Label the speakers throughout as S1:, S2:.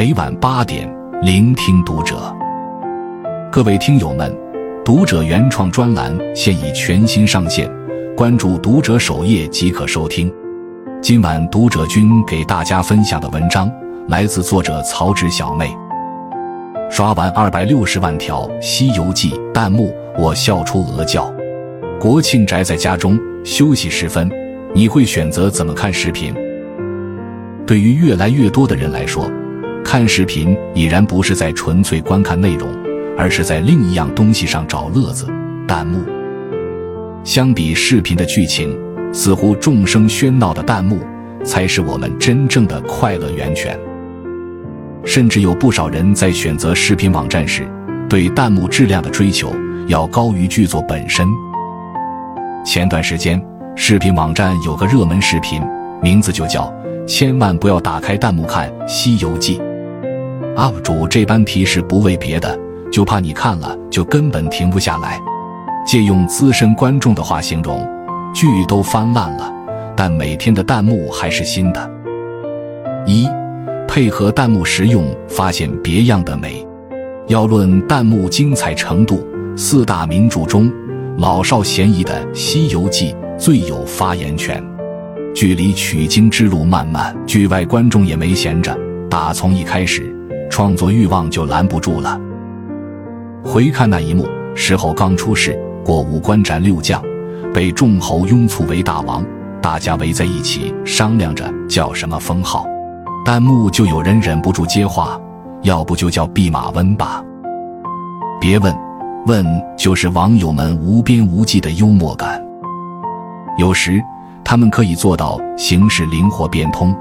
S1: 每晚八点，聆听读者。各位听友们，读者原创专栏现已全新上线，关注读者首页即可收听。今晚读者君给大家分享的文章来自作者曹植小妹。刷完二百六十万条《西游记》弹幕，我笑出鹅叫。国庆宅在家中休息时分，你会选择怎么看视频？对于越来越多的人来说。看视频已然不是在纯粹观看内容，而是在另一样东西上找乐子——弹幕。相比视频的剧情，似乎众生喧闹的弹幕才是我们真正的快乐源泉。甚至有不少人在选择视频网站时，对弹幕质量的追求要高于剧作本身。前段时间，视频网站有个热门视频，名字就叫“千万不要打开弹幕看《西游记》”。UP 主这般提示不为别的，就怕你看了就根本停不下来。借用资深观众的话形容，剧都翻烂了，但每天的弹幕还是新的。一，配合弹幕实用，发现别样的美。要论弹幕精彩程度，四大名著中，老少咸宜的《西游记》最有发言权。距离取经之路漫漫，剧外观众也没闲着，打从一开始。创作欲望就拦不住了。回看那一幕，石猴刚出世，过五关斩六将，被众猴拥簇为大王，大家围在一起商量着叫什么封号。弹幕就有人忍不住接话：“要不就叫弼马温吧。”别问，问就是网友们无边无际的幽默感。有时他们可以做到形式灵活变通。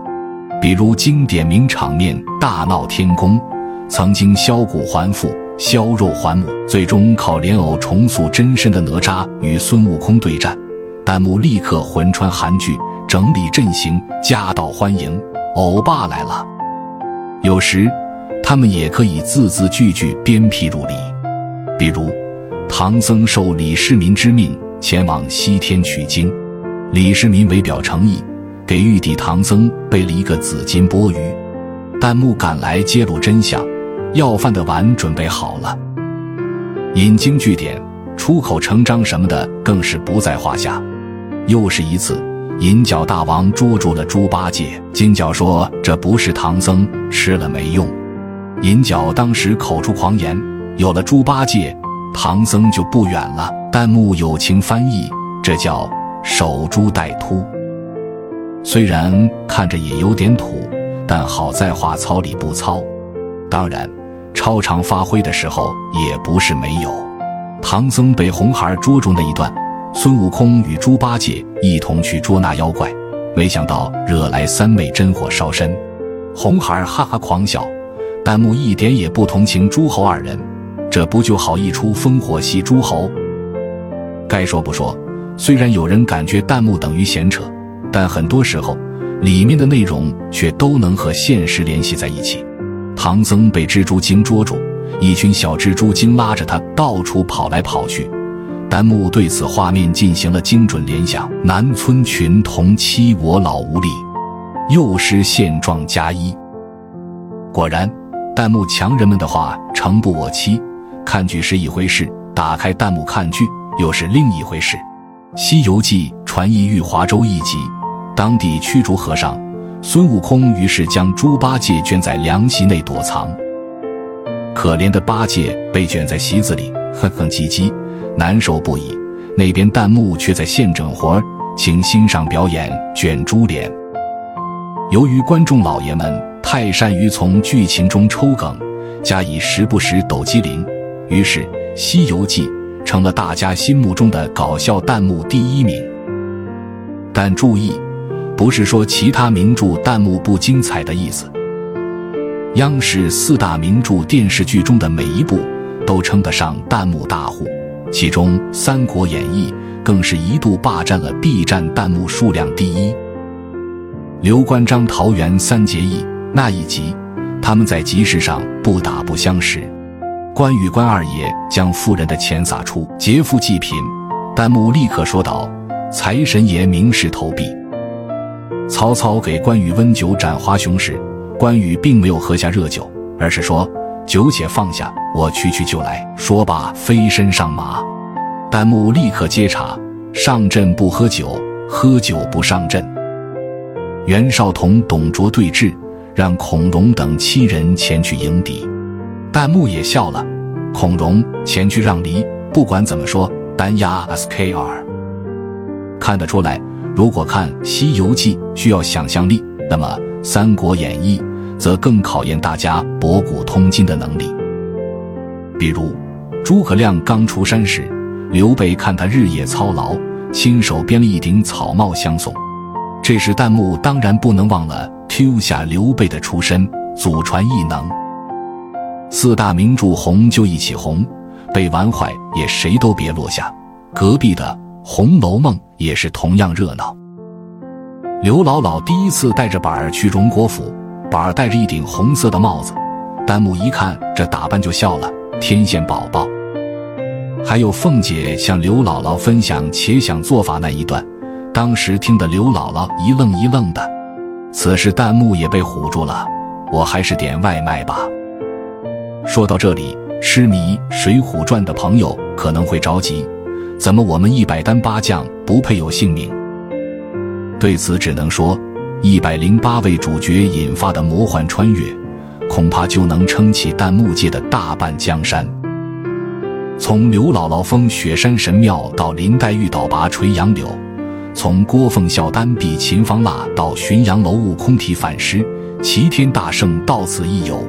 S1: 比如经典名场面大闹天宫，曾经削骨还父、削肉还母，最终靠莲藕重塑真身的哪吒与孙悟空对战，弹幕立刻魂穿韩剧，整理阵型，夹道欢迎，欧巴来了。有时，他们也可以字字句句鞭辟入里，比如唐僧受李世民之命前往西天取经，李世民为表诚意。给玉帝唐僧备了一个紫金钵盂，弹幕赶来揭露真相，要饭的碗准备好了。引经据典、出口成章什么的更是不在话下。又是一次，银角大王捉住了猪八戒，金角说这不是唐僧吃了没用。银角当时口出狂言，有了猪八戒，唐僧就不远了。弹幕友情翻译，这叫守株待兔。虽然看着也有点土，但好在话糙理不糙。当然，超常发挥的时候也不是没有。唐僧被红孩捉住那一段，孙悟空与猪八戒一同去捉那妖怪，没想到惹来三昧真火烧身。红孩哈哈狂笑，弹幕一点也不同情诸侯二人，这不就好一出烽火戏诸侯？该说不说，虽然有人感觉弹幕等于闲扯。但很多时候，里面的内容却都能和现实联系在一起。唐僧被蜘蛛精捉住，一群小蜘蛛精拉着他到处跑来跑去。弹幕对此画面进行了精准联想：南村群童欺我老无力，幼师现状加一。果然，弹幕强人们的话诚不我欺。看剧是一回事，打开弹幕看剧又是另一回事。《西游记》传译玉华州一集。当地驱逐和尚，孙悟空于是将猪八戒圈在凉席内躲藏。可怜的八戒被卷在席子里，哼哼唧唧，难受不已。那边弹幕却在现整活请欣赏表演卷猪脸。由于观众老爷们太善于从剧情中抽梗，加以时不时抖机灵，于是《西游记》成了大家心目中的搞笑弹幕第一名。但注意。不是说其他名著弹幕不精彩的意思。央视四大名著电视剧中的每一部都称得上弹幕大户，其中《三国演义》更是一度霸占了 B 站弹幕数量第一。刘关张桃园三结义那一集，他们在集市上不打不相识，关羽关二爷将夫人的钱撒出，劫富济贫，弹幕立刻说道：“财神爷明示投币。”曹操给关羽温酒斩华雄时，关羽并没有喝下热酒，而是说：“酒且放下，我去去就来。”说罢飞身上马。弹幕立刻接茬：“上阵不喝酒，喝酒不上阵。”袁绍同董卓对峙，让孔融等七人前去迎敌。弹幕也笑了，孔融前去让梨。不管怎么说，单压 skr。看得出来，如果看《西游记》需要想象力，那么《三国演义》则更考验大家博古通今的能力。比如，诸葛亮刚出山时，刘备看他日夜操劳，亲手编了一顶草帽相送。这时，弹幕当然不能忘了 Q 下刘备的出身，祖传异能。四大名著红就一起红，被玩坏也谁都别落下。隔壁的《红楼梦》也是同样热闹。刘姥姥第一次带着板儿去荣国府，板儿戴着一顶红色的帽子，弹幕一看这打扮就笑了，天线宝宝。还有凤姐向刘姥姥分享且想做法那一段，当时听得刘姥姥一愣一愣的。此时弹幕也被唬住了，我还是点外卖吧。说到这里，痴迷《水浒传》的朋友可能会着急：怎么我们一百单八将不配有姓名？对此只能说，一百零八位主角引发的魔幻穿越，恐怕就能撑起弹幕界的大半江山。从刘姥姥封雪山神庙到林黛玉倒拔垂杨柳，从郭奉孝单臂秦方腊到浔阳楼悟空提反诗，齐天大圣到此一游。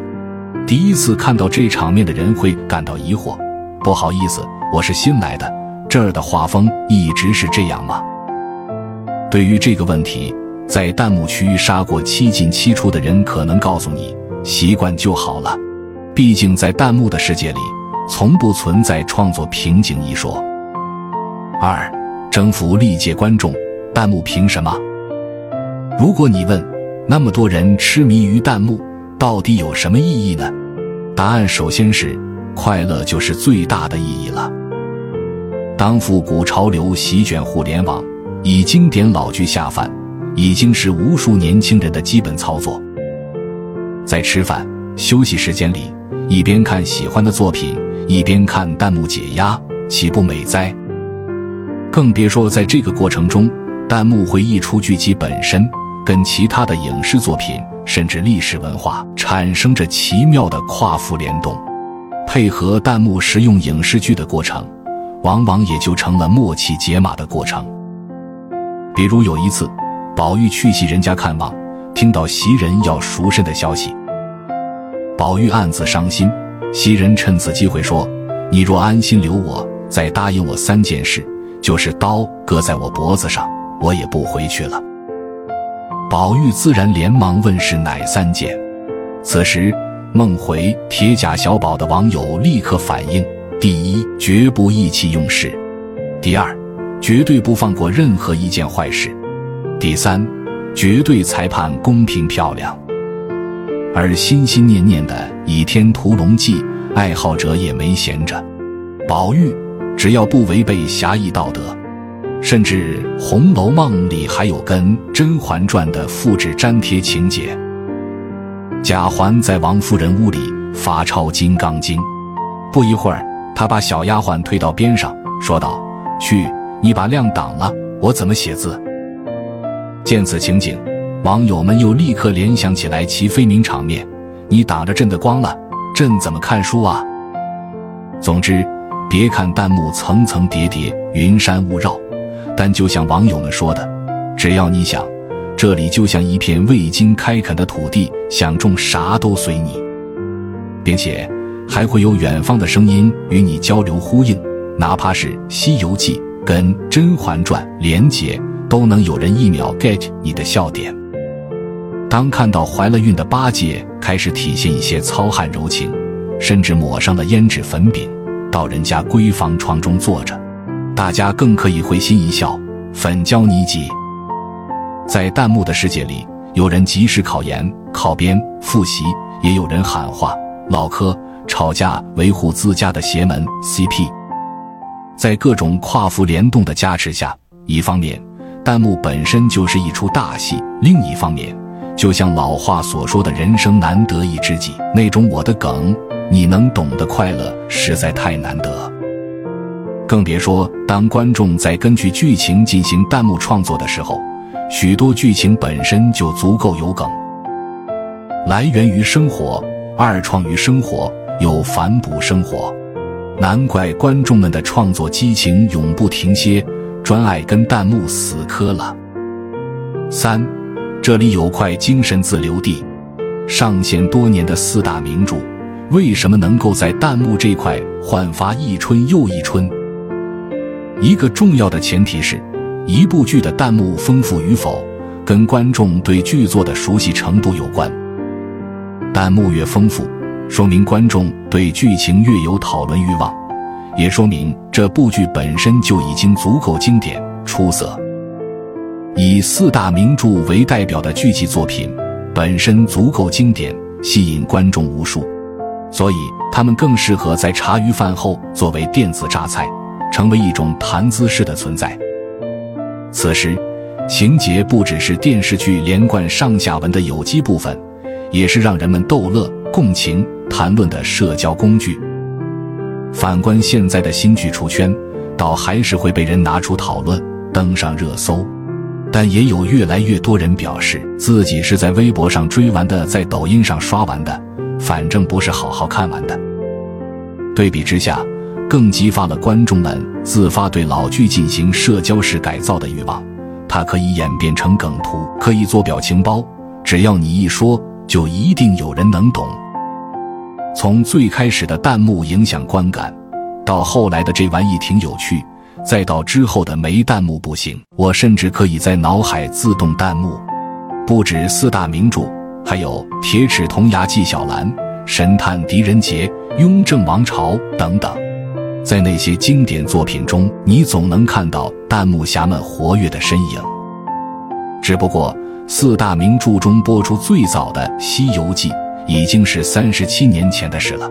S1: 第一次看到这场面的人会感到疑惑，不好意思，我是新来的，这儿的画风一直是这样吗？对于这个问题，在弹幕区杀过七进七出的人可能告诉你，习惯就好了。毕竟在弹幕的世界里。从不存在创作瓶颈一说。二，征服历届观众，弹幕凭什么？如果你问，那么多人痴迷于弹幕，到底有什么意义呢？答案首先是快乐就是最大的意义了。当复古潮流席卷互联网，以经典老剧下饭，已经是无数年轻人的基本操作。在吃饭、休息时间里，一边看喜欢的作品。一边看弹幕解压，岂不美哉？更别说在这个过程中，弹幕会溢出剧集本身，跟其他的影视作品甚至历史文化产生着奇妙的跨幅联动，配合弹幕食用影视剧的过程，往往也就成了默契解码的过程。比如有一次，宝玉去袭人家看望，听到袭人要赎身的消息，宝玉暗自伤心。袭人趁此机会说：“你若安心留我，再答应我三件事，就是刀割在我脖子上，我也不回去了。”宝玉自然连忙问是哪三件。此时，梦回铁甲小宝的网友立刻反应：第一，绝不意气用事；第二，绝对不放过任何一件坏事；第三，绝对裁判公平漂亮。而心心念念的《倚天屠龙记》爱好者也没闲着，宝玉只要不违背侠义道德，甚至《红楼梦》里还有跟《甄嬛传》的复制粘贴情节。贾环在王夫人屋里发抄《金刚经》，不一会儿，他把小丫鬟推到边上，说道：“去，你把亮挡了，我怎么写字？”见此情景。网友们又立刻联想起来齐飞鸣场面，你挡着朕的光了，朕怎么看书啊？总之，别看弹幕层层叠叠，云山雾绕，但就像网友们说的，只要你想，这里就像一片未经开垦的土地，想种啥都随你，并且还会有远方的声音与你交流呼应，哪怕是《西游记》跟《甄嬛传》连结，都能有人一秒 get 你的笑点。当看到怀了孕的八戒开始体现一些糙汉柔情，甚至抹上了胭脂粉饼，到人家闺房床中坐着，大家更可以会心一笑。粉胶泥鸡，在弹幕的世界里，有人及时考研、考编、复习，也有人喊话、唠嗑、吵架，维护自家的邪门 CP。在各种跨服联动的加持下，一方面弹幕本身就是一出大戏，另一方面。就像老话所说的“人生难得一知己”，那种我的梗你能懂的快乐实在太难得。更别说当观众在根据剧情进行弹幕创作的时候，许多剧情本身就足够有梗，来源于生活，二创于生活，又反哺生活。难怪观众们的创作激情永不停歇，专爱跟弹幕死磕了。三，这里有块精神自留地。上线多年的四大名著，为什么能够在弹幕这块焕发一春又一春？一个重要的前提是，一部剧的弹幕丰富与否，跟观众对剧作的熟悉程度有关。弹幕越丰富。说明观众对剧情越有讨论欲望，也说明这部剧本身就已经足够经典出色。以四大名著为代表的剧集作品本身足够经典，吸引观众无数，所以他们更适合在茶余饭后作为电子榨菜，成为一种谈资式的存在。此时，情节不只是电视剧连贯上下文的有机部分，也是让人们逗乐共情。谈论的社交工具。反观现在的新剧出圈，倒还是会被人拿出讨论，登上热搜。但也有越来越多人表示，自己是在微博上追完的，在抖音上刷完的，反正不是好好看完的。对比之下，更激发了观众们自发对老剧进行社交式改造的欲望。它可以演变成梗图，可以做表情包，只要你一说，就一定有人能懂。从最开始的弹幕影响观感，到后来的这玩意挺有趣，再到之后的没弹幕不行，我甚至可以在脑海自动弹幕。不止四大名著，还有《铁齿铜牙纪晓岚》《神探狄仁杰》《雍正王朝》等等，在那些经典作品中，你总能看到弹幕侠们活跃的身影。只不过，四大名著中播出最早的《西游记》。已经是三十七年前的事了。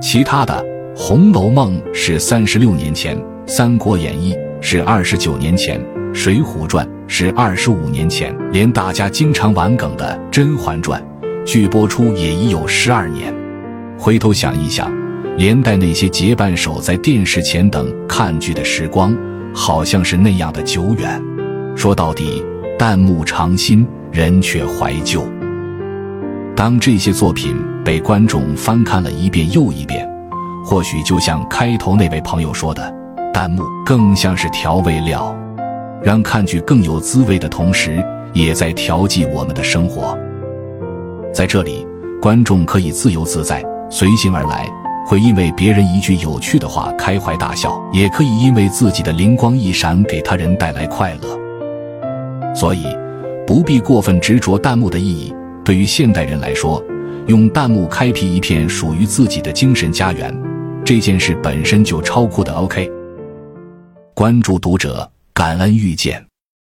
S1: 其他的《红楼梦》是三十六年前，《三国演义》是二十九年前，《水浒传》是二十五年前，连大家经常玩梗的《甄嬛传》，剧播出也已有十二年。回头想一想，连带那些结伴守在电视前等看剧的时光，好像是那样的久远。说到底，弹幕长新，人却怀旧。当这些作品被观众翻看了一遍又一遍，或许就像开头那位朋友说的，弹幕更像是调味料，让看剧更有滋味的同时，也在调剂我们的生活。在这里，观众可以自由自在、随性而来，会因为别人一句有趣的话开怀大笑，也可以因为自己的灵光一闪给他人带来快乐。所以，不必过分执着弹幕的意义。对于现代人来说，用弹幕开辟一片属于自己的精神家园，这件事本身就超酷的。OK，关注读者，感恩遇见。